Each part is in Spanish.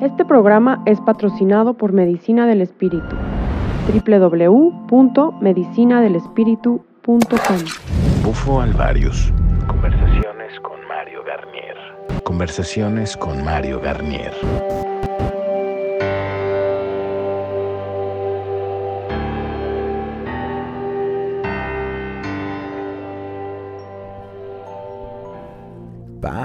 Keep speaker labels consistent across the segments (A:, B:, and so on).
A: Este programa es patrocinado por Medicina del Espíritu. www.medicinadelespíritu.com
B: Bufo Alvarius. Conversaciones con Mario Garnier. Conversaciones con Mario Garnier.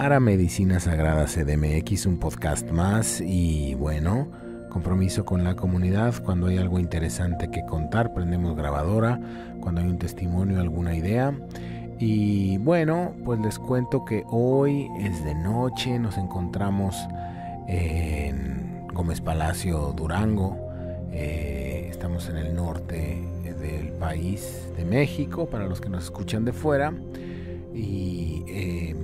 B: Para Medicina Sagrada CDMX, un podcast más y bueno, compromiso con la comunidad. Cuando hay algo interesante que contar, prendemos grabadora. Cuando hay un testimonio, alguna idea. Y bueno, pues les cuento que hoy es de noche, nos encontramos en Gómez Palacio, Durango. Eh, estamos en el norte del país de México, para los que nos escuchan de fuera. Y eh,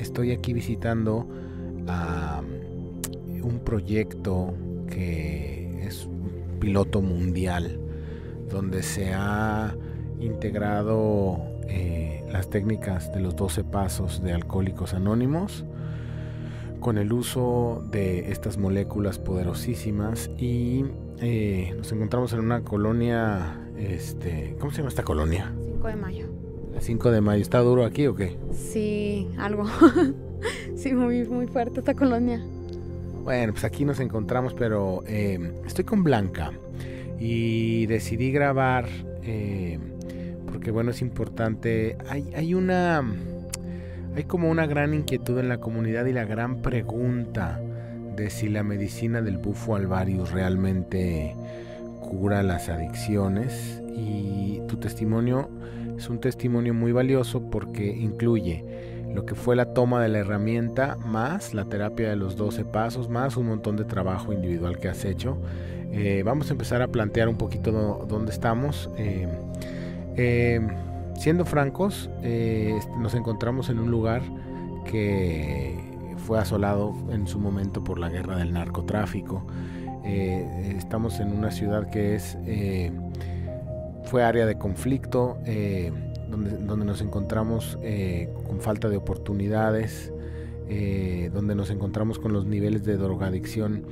B: estoy aquí visitando a un proyecto que es un piloto mundial, donde se ha integrado eh, las técnicas de los 12 pasos de alcohólicos anónimos con el uso de estas moléculas poderosísimas y eh, nos encontramos en una colonia, este, ¿cómo se llama esta colonia?
C: 5 de mayo.
B: La 5 de mayo, ¿está duro aquí o qué?
C: Sí, algo. sí, muy, muy fuerte esta colonia.
B: Bueno, pues aquí nos encontramos, pero eh, estoy con Blanca y decidí grabar eh, porque bueno, es importante. Hay, hay una. Hay como una gran inquietud en la comunidad y la gran pregunta de si la medicina del bufo alvarius realmente cura las adicciones. Y tu testimonio es un testimonio muy valioso porque incluye lo que fue la toma de la herramienta, más la terapia de los 12 pasos, más un montón de trabajo individual que has hecho. Eh, vamos a empezar a plantear un poquito dónde estamos. Eh, eh, siendo francos, nos encontramos en un lugar que fue asolado en su momento por la guerra del narcotráfico. estamos en una ciudad que es fue área de conflicto donde, nos encontramos eh, con falta de oportunidades, eh, donde nos encontramos con los niveles de drogadicción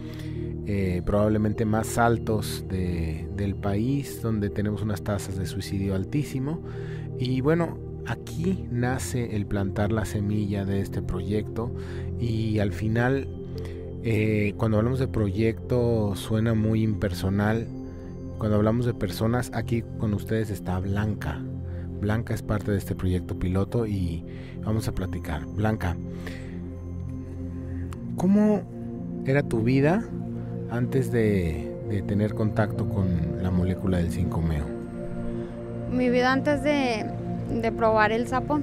B: eh, probablemente más altos del país, donde tenemos unas tasas de suicidio altísimo. Y bueno, aquí nace el plantar la semilla de este proyecto y al final, cuando hablamos de proyecto, suena muy impersonal. Cuando hablamos de personas, aquí con ustedes está Blanca. Blanca es parte de este proyecto piloto y vamos a platicar. Blanca, ¿cómo era tu vida antes de, tener contacto con la molécula del 5-meo?
C: Mi vida antes de, probar el sapo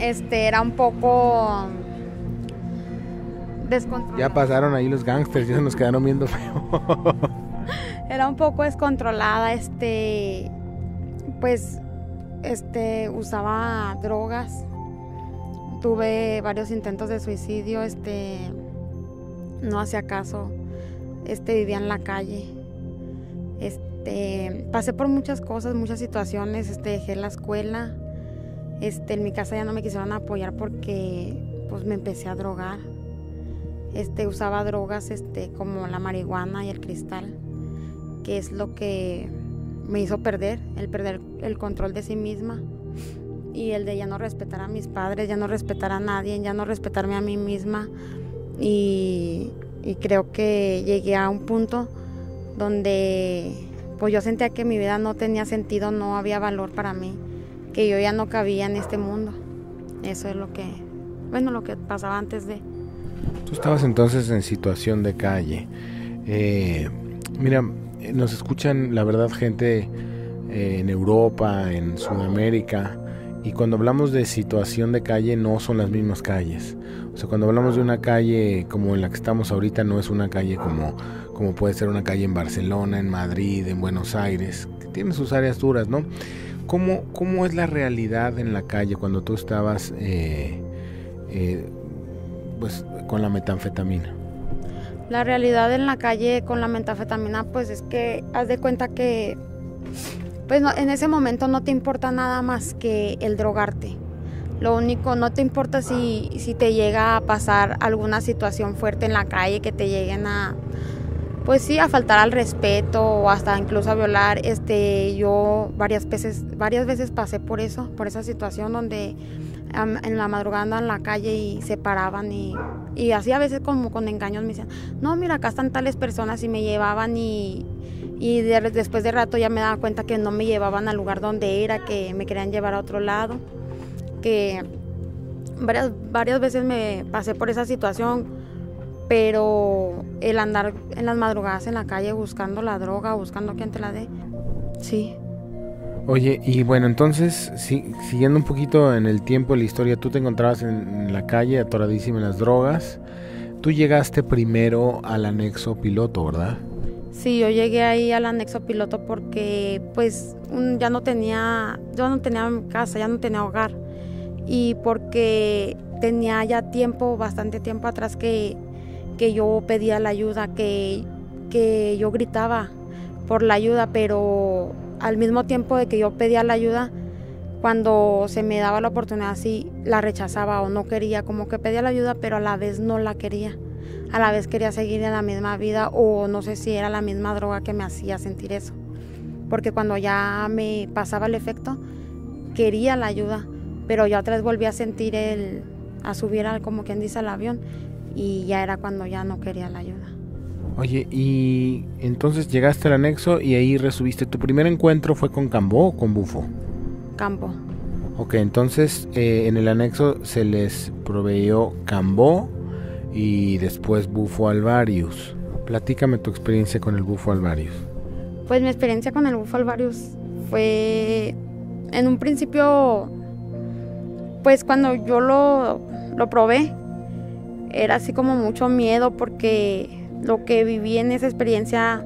C: este, era un poco descontrolada.
B: Ya pasaron ahí los gangsters, ya se nos quedaron viendo feo.
C: era un poco descontrolada, este, pues este, usaba drogas, tuve varios intentos de suicidio, este, no hacía caso, este, vivía en la calle, este, pasé por muchas cosas, muchas situaciones, este, dejé la escuela, este, en mi casa ya no me quisieron apoyar porque, pues, me empecé a drogar, este, usaba drogas, este, como la marihuana y el cristal, que es lo que me hizo perder, el perder el control de sí misma y el de ya no respetar a mis padres, ya no respetar a nadie, ya no respetarme a mí misma y, creo que llegué a un punto donde pues yo sentía que mi vida no tenía sentido, no había valor para mí, que yo ya no cabía en este mundo. Eso es lo que, bueno, lo que pasaba antes de...
B: Tú estabas entonces en situación de calle. Eh, mira, nos escuchan, la verdad, gente eh, en Europa, en Sudamérica, y cuando hablamos de situación de calle no son las mismas calles. O sea, cuando hablamos de una calle como en la que estamos ahorita, no es una calle como, como puede ser una calle en Barcelona, en Madrid, en Buenos Aires, que tiene sus áreas duras, ¿no? ¿Cómo, cómo es la realidad en la calle cuando tú estabas eh, eh, pues, con la metanfetamina?
C: La realidad en la calle con la metafetamina, pues es que haz de cuenta que pues en ese momento no te importa nada más que el drogarte. Lo único, no te importa si, si te llega a pasar alguna situación fuerte en la calle, que te lleguen a, pues sí, a faltar al respeto o hasta incluso a violar. Este, yo varias veces, varias veces pasé por eso, por esa situación donde en la madrugada en la calle y se paraban y, y así a veces como con engaños me decían, no, mira, acá están tales personas y me llevaban y, y después de rato ya me daba cuenta que no me llevaban al lugar donde era, que me querían llevar a otro lado, que varias, varias veces me pasé por esa situación, pero el andar en las madrugadas en la calle buscando la droga, buscando quien te la dé, sí,
B: Oye, y bueno, entonces, siguiendo un poquito en el tiempo la historia, tú te encontrabas en, la calle atoradísima en las drogas. Tú llegaste primero al anexo piloto, ¿verdad?
C: Sí, yo llegué ahí al anexo piloto porque pues ya no tenía, yo no tenía casa, ya no tenía hogar. Y porque tenía ya tiempo, bastante tiempo atrás que, que yo pedía la ayuda, que, que yo gritaba por la ayuda, pero al mismo tiempo de que yo pedía la ayuda, cuando se me daba la oportunidad sí la rechazaba o no quería, como que pedía la ayuda pero a la vez no la quería, a la vez quería seguir en la misma vida o no sé si era la misma droga que me hacía sentir eso, porque cuando ya me pasaba el efecto quería la ayuda, pero yo otra vez volví a sentir el, a subir al, como quien dice al avión y ya era cuando ya no quería la ayuda.
B: Oye, y entonces llegaste al anexo y ahí resubiste. ¿Tu primer encuentro fue con Cambó o con Bufo?
C: Campo.
B: Ok, entonces eh, en el anexo se les proveyó Cambó y después Bufo Alvarius. Platícame tu experiencia con el Bufo Alvarius.
C: Pues mi experiencia con el Bufo Alvarius fue en un principio, pues cuando yo lo, lo probé, era así como mucho miedo porque lo que viví en esa experiencia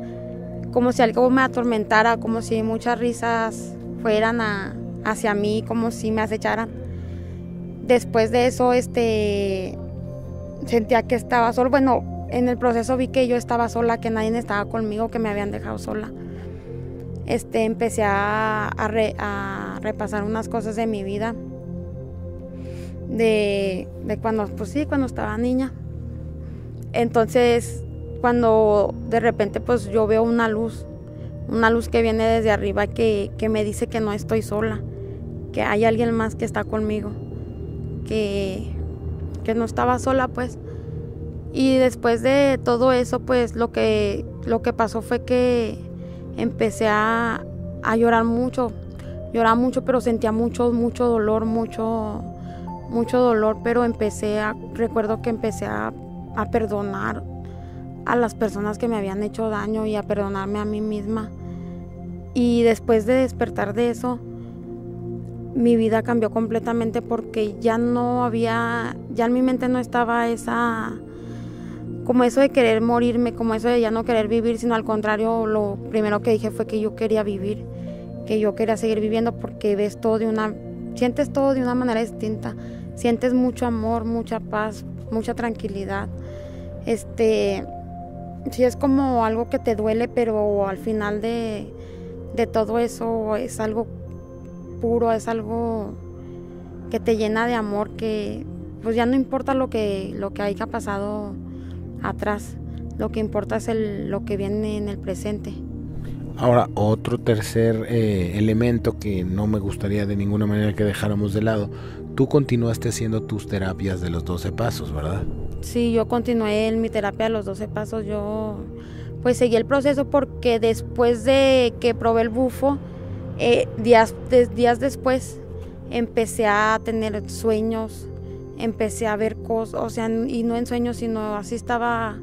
C: como si algo me atormentara, como si muchas risas fueran hacia mí, como si me acecharan. Después de eso, este, sentía que estaba solo. Bueno, en el proceso vi que yo estaba sola, que nadie estaba conmigo, que me habían dejado sola. Este, empecé a, a, repasar unas cosas de mi vida, de, de cuando, pues sí, cuando estaba niña. Entonces cuando de repente pues yo veo una luz, una luz que viene desde arriba que, me dice que no estoy sola, que hay alguien más que está conmigo, que, que no estaba sola pues. Y después de todo eso pues lo que, lo que pasó fue que empecé a, a llorar mucho, lloraba mucho pero sentía mucho, mucho dolor, mucho, mucho dolor, pero empecé a, recuerdo que empecé a, a perdonar a las personas que me habían hecho daño y a perdonarme a mí misma. Y después de despertar de eso, mi vida cambió completamente porque ya no había, ya en mi mente no estaba esa, como eso de querer morirme, como eso de ya no querer vivir, sino al contrario, lo primero que dije fue que yo quería vivir, que yo quería seguir viviendo porque ves todo de una, sientes todo de una manera distinta, sientes mucho amor, mucha paz, mucha tranquilidad. Este, sí es como algo que te duele, pero al final de, todo eso es algo puro, es algo que te llena de amor, que pues ya no importa lo que, lo que haya pasado atrás, lo que importa es el, lo que viene en el presente.
B: Ahora, otro tercer eh, elemento que no me gustaría de ninguna manera que dejáramos de lado, tú continuaste haciendo tus terapias de los 12 pasos, ¿verdad?
C: Sí, yo continué en mi terapia de los 12 pasos. Yo pues seguí el proceso porque después de que probé el bufo, eh, días, días después empecé a tener sueños, empecé a ver cosas, o sea, y no en sueños, sino así estaba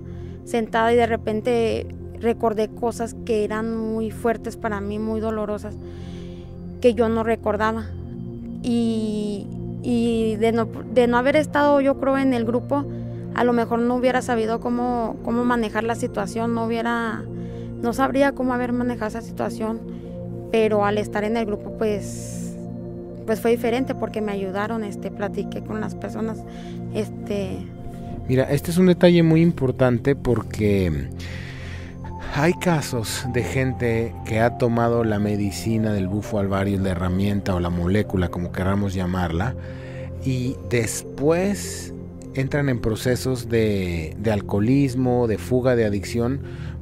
C: sentada y de repente recordé cosas que eran muy fuertes para mí, muy dolorosas, que yo no recordaba. Y, y de, no, de no haber estado yo creo en el grupo, a lo mejor no hubiera sabido cómo, cómo manejar la situación, no hubiera, no sabría cómo haber manejado esa situación, pero al estar en el grupo pues, pues fue diferente porque me ayudaron, este, platiqué con las personas, este.
B: Mira, este es un detalle muy importante porque hay casos de gente que ha tomado la medicina del bufo alvario, la herramienta o la molécula, como queramos llamarla, y después entran en procesos de, alcoholismo, de fuga, de adicción,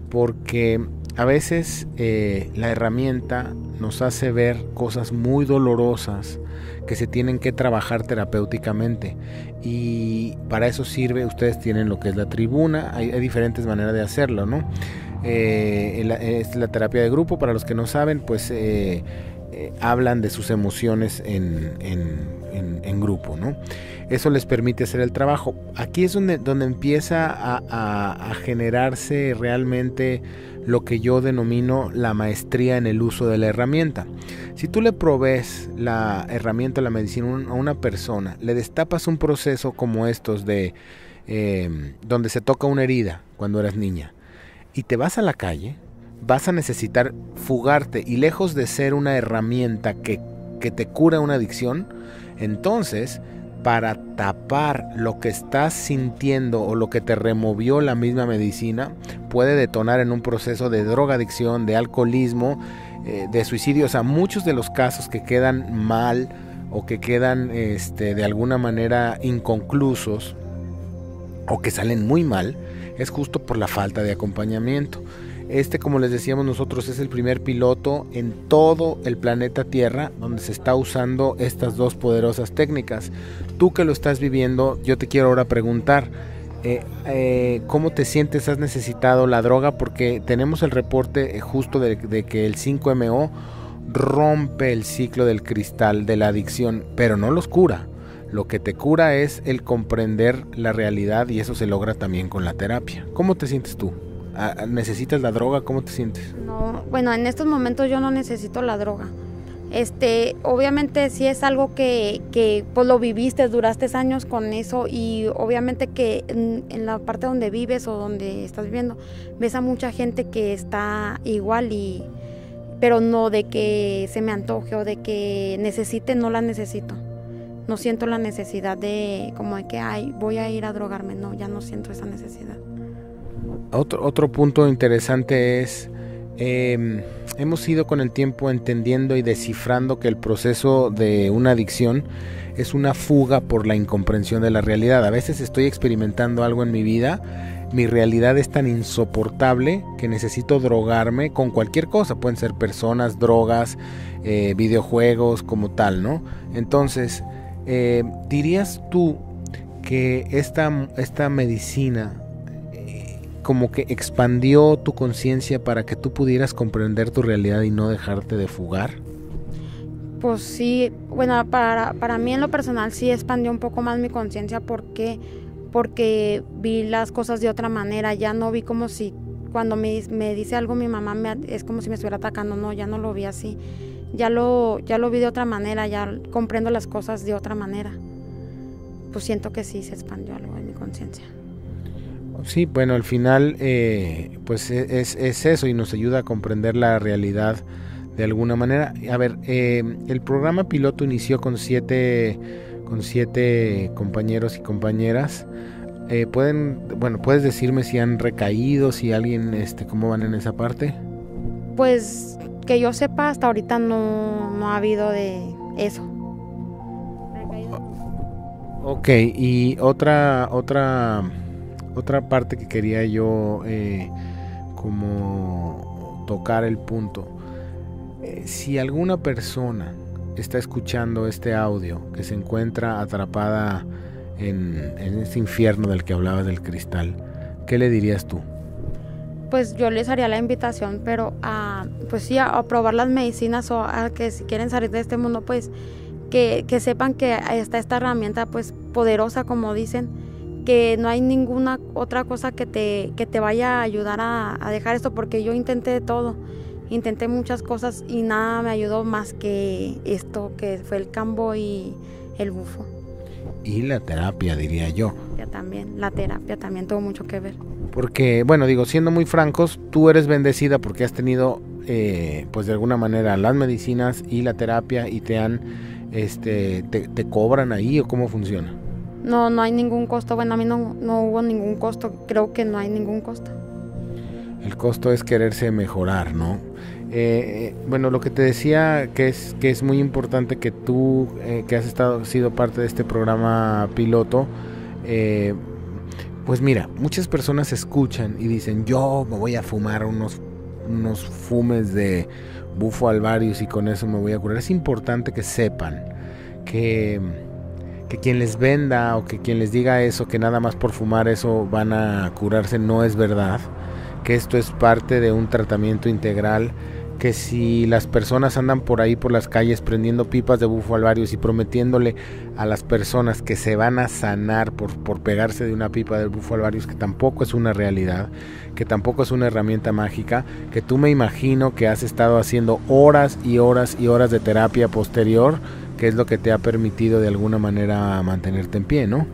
B: porque a veces eh, la herramienta nos hace ver cosas muy dolorosas que se tienen que trabajar terapéuticamente y para eso sirve, ustedes tienen lo que es la tribuna, hay, diferentes maneras de hacerlo, ¿no? Eh, es la terapia de grupo, para los que no saben, pues eh, hablan de sus emociones en grupo, ¿no? Eso les permite hacer el trabajo. Aquí es donde, donde empieza a, generarse realmente lo que yo denomino la maestría en el uso de la herramienta. Si tú le provees la herramienta la medicina a una persona, le destapas un proceso como estos de em, donde se toca una herida cuando eras niña y te vas a la calle, vas a necesitar fugarte y lejos de ser una herramienta que, que te cura una adicción, entonces para tapar lo que estás sintiendo o lo que te removió la misma medicina, puede detonar en un proceso de drogadicción, de alcoholismo, eh, de suicidio. O sea, muchos de los casos que quedan mal o que quedan este, de alguna manera inconclusos o que salen muy mal, es justo por la falta de acompañamiento. Este, como les decíamos nosotros, es el primer piloto en todo el planeta Tierra donde se está usando estas dos poderosas técnicas. Tú que lo estás viviendo, yo te quiero ahora preguntar, eh, eh, ¿cómo te sientes? ¿Has necesitado la droga? Porque tenemos el reporte eh, justo de, de que el 5MO rompe el ciclo del cristal de la adicción, pero no los cura. Lo que te cura es el comprender la realidad y eso se logra también con la terapia. ¿Cómo te sientes tú? ¿Necesitas la droga? ¿Cómo te sientes?
C: No, bueno, en estos momentos yo no necesito la droga. Este, obviamente si es algo que, que pues lo viviste, duraste años con eso y obviamente que en, la parte donde vives o donde estás viviendo, ves a mucha gente que está igual y pero no de que se me antoje o de que necesite, no la necesito. No siento la necesidad de como de que ay, voy a ir a drogarme, no, ya no siento esa necesidad.
B: Otro, otro punto interesante es, em, hemos ido con el tiempo entendiendo y descifrando que el proceso de una adicción es una fuga por la incomprensión de la realidad. A veces estoy experimentando algo en mi vida, mi realidad es tan insoportable que necesito drogarme con cualquier cosa, pueden ser personas, drogas, eh, videojuegos, como tal, ¿no? Entonces, eh, ¿dirías tú que esta, esta medicina como que expandió tu conciencia para que tú pudieras comprender tu realidad y no dejarte de fugar?
C: Pues sí, bueno, para, para mí en lo personal sí expandió un poco más mi conciencia porque, porque vi las cosas de otra manera, ya no vi como si cuando me, me dice algo mi mamá me, es como si me estuviera atacando, no, ya no lo vi así, ya lo, ya lo vi de otra manera, ya comprendo las cosas de otra manera. Pues siento que sí se expandió algo en mi conciencia.
B: Sí, bueno, al final eh, pues e, es, eso y nos ayuda a comprender la realidad de alguna manera. A ver, eh, el programa piloto inició con siete, con siete compañeros y compañeras. Eh, pueden, bueno, puedes decirme si han recaído, si alguien, este, cómo van en esa parte.
C: Pues que yo sepa, hasta ahorita no, no ha habido de eso.
B: Ok, y otra, otra otra parte que quería yo eh, como tocar el punto. Eh, si alguna persona está escuchando este audio que se encuentra atrapada en, este infierno del que hablabas del cristal, ¿qué le dirías tú?
C: Pues yo les haría la invitación, pero a, pues sí, a, probar las medicinas o a que si quieren salir de este mundo, pues que, que sepan que está esta herramienta pues poderosa, como dicen, que no hay ninguna otra cosa que te, que te vaya a ayudar a, dejar esto, porque yo intenté todo, intenté muchas cosas y nada me ayudó más que esto, que fue el cambo y el bufo.
B: Y la terapia, diría yo.
C: Ya también, la terapia también tuvo mucho que ver.
B: Porque, bueno, digo, siendo muy francos, tú eres bendecida porque has tenido, eh, pues de alguna manera, las medicinas y la terapia y te han, este, te, te cobran ahí o cómo funciona.
C: No, no hay ningún costo. Bueno, a mí no, no hubo ningún costo. Creo que no hay ningún costo.
B: El costo es quererse mejorar, ¿no? Eh, bueno, lo que te decía que es que es muy importante que tú eh, que has estado sido parte de este programa piloto, eh, pues mira, muchas personas escuchan y dicen yo me voy a fumar unos unos fumes de bufo alvarius y con eso me voy a curar. Es importante que sepan que que quien les venda o que quien les diga eso, que nada más por fumar eso van a curarse, no es verdad. Que esto es parte de un tratamiento integral que si las personas andan por ahí por las calles prendiendo pipas de bufo alvarius y prometiéndole a las personas que se van a sanar por, por pegarse de una pipa del bufo alvarius, que tampoco es una realidad, que tampoco es una herramienta mágica, que tú me imagino que has estado haciendo horas y horas y horas de terapia posterior, que es lo que te ha permitido de alguna manera mantenerte en pie, ¿no?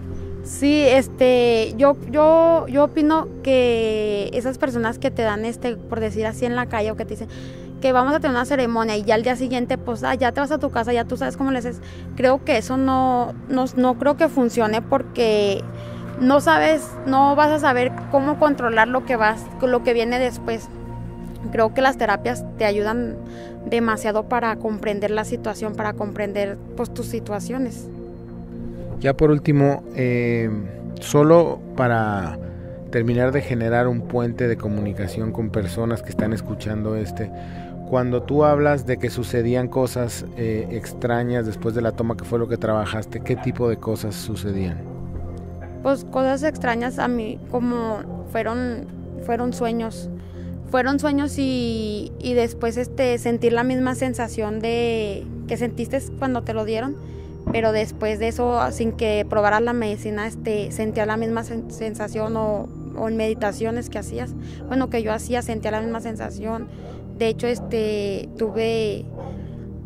C: Sí, este, yo, yo, yo opino que esas personas que te dan este, por decir así en la calle o que te dicen, que vamos a tener una ceremonia y ya al día siguiente, pues ah, ya te vas a tu casa, ya tú sabes cómo le haces. Creo que eso no, no, no creo que funcione porque no sabes, no vas a saber cómo controlar lo que vas, lo que viene después. Creo que las terapias te ayudan demasiado para comprender la situación, para comprender pues tus situaciones.
B: Ya por último, eh, solo para terminar de generar un puente de comunicación con personas que están escuchando este, cuando tú hablas de que sucedían cosas eh, extrañas después de la toma, que fue lo que trabajaste, ¿qué tipo de cosas sucedían?
C: Pues cosas extrañas a mí, como fueron, fueron sueños. Fueron sueños y, y después este, sentir la misma sensación de que sentiste cuando te lo dieron, pero después de eso, sin que probaras la medicina, este, sentía la misma sensación o, o en meditaciones que hacías, bueno, que yo hacía, sentía la misma sensación. De hecho, este, tuve,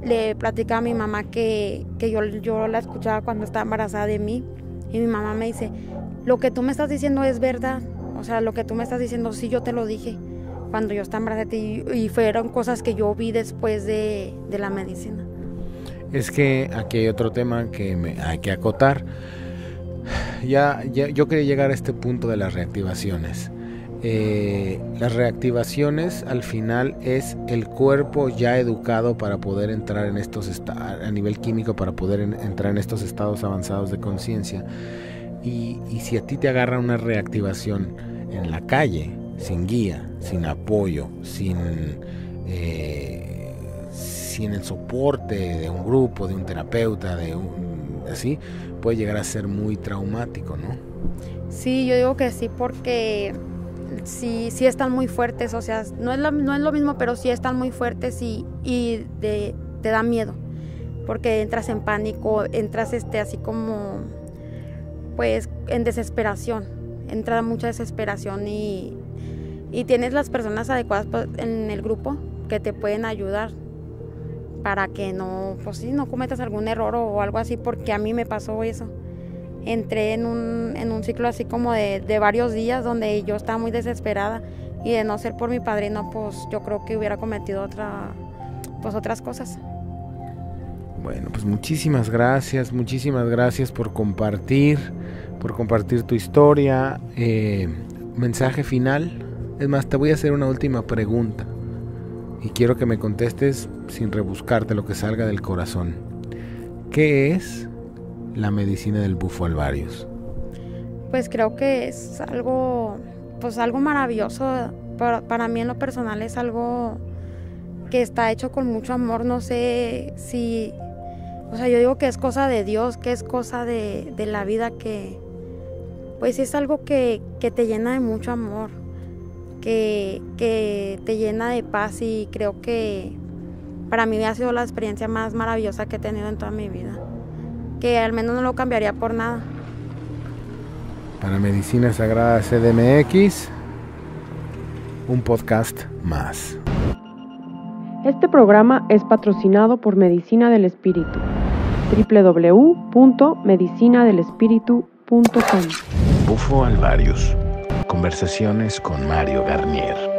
C: le platicaba a mi mamá que, yo, yo la escuchaba cuando estaba embarazada de mí y mi mamá me dice, lo que tú me estás diciendo es verdad, o sea, lo que tú me estás diciendo, sí, yo te lo dije cuando yo estaba embarazada ti y fueron cosas que yo vi después de, de la medicina.
B: Es que aquí hay otro tema que me hay que acotar. Ya, ya, yo quería llegar a este punto de las reactivaciones. Eh, las reactivaciones al final es el cuerpo ya educado para poder entrar en estos a nivel químico para poder entrar en estos estados avanzados de conciencia y, si a ti te agarra una reactivación en la calle sin guía sin apoyo sin eh, sin el soporte de un grupo de un terapeuta de un así puede llegar a ser muy traumático no
C: sí yo digo que sí porque sí, sí están muy fuertes, o sea, no es, no es lo mismo, pero sí están muy fuertes y, y te da miedo, porque entras en pánico, entras este, así como, pues, en desesperación, entra mucha desesperación y, y tienes las personas adecuadas pues, en el grupo que te pueden ayudar para que no, pues sí, no cometas algún error o algo así, porque a mí me pasó eso entré en un, en un ciclo así como de, de, varios días donde yo estaba muy desesperada y de no ser por mi padrino, pues yo creo que hubiera cometido otra, pues otras cosas.
B: Bueno, pues muchísimas gracias, muchísimas gracias por compartir, por compartir tu historia. Eh, mensaje final. Es más, te voy a hacer una última pregunta y quiero que me contestes sin rebuscarte lo que salga del corazón. ¿Qué es la medicina del bufo alvarius?
C: Pues creo que es algo, pues algo maravilloso. Para, para mí en lo personal es algo que está hecho con mucho amor. No sé si, o sea, yo digo que es cosa de Dios, que es cosa de, de la vida, que pues es algo que, que te llena de mucho amor, que, que te llena de paz y creo que para mí ha sido la experiencia más maravillosa que he tenido en toda mi vida que al menos no lo cambiaría por nada.
B: Para Medicina Sagrada CDMX, un podcast más.
A: Este programa es patrocinado por Medicina del Espíritu www.medicinadelespíritu.com
D: Bufo Alvarius. Conversaciones con Mario Garnier.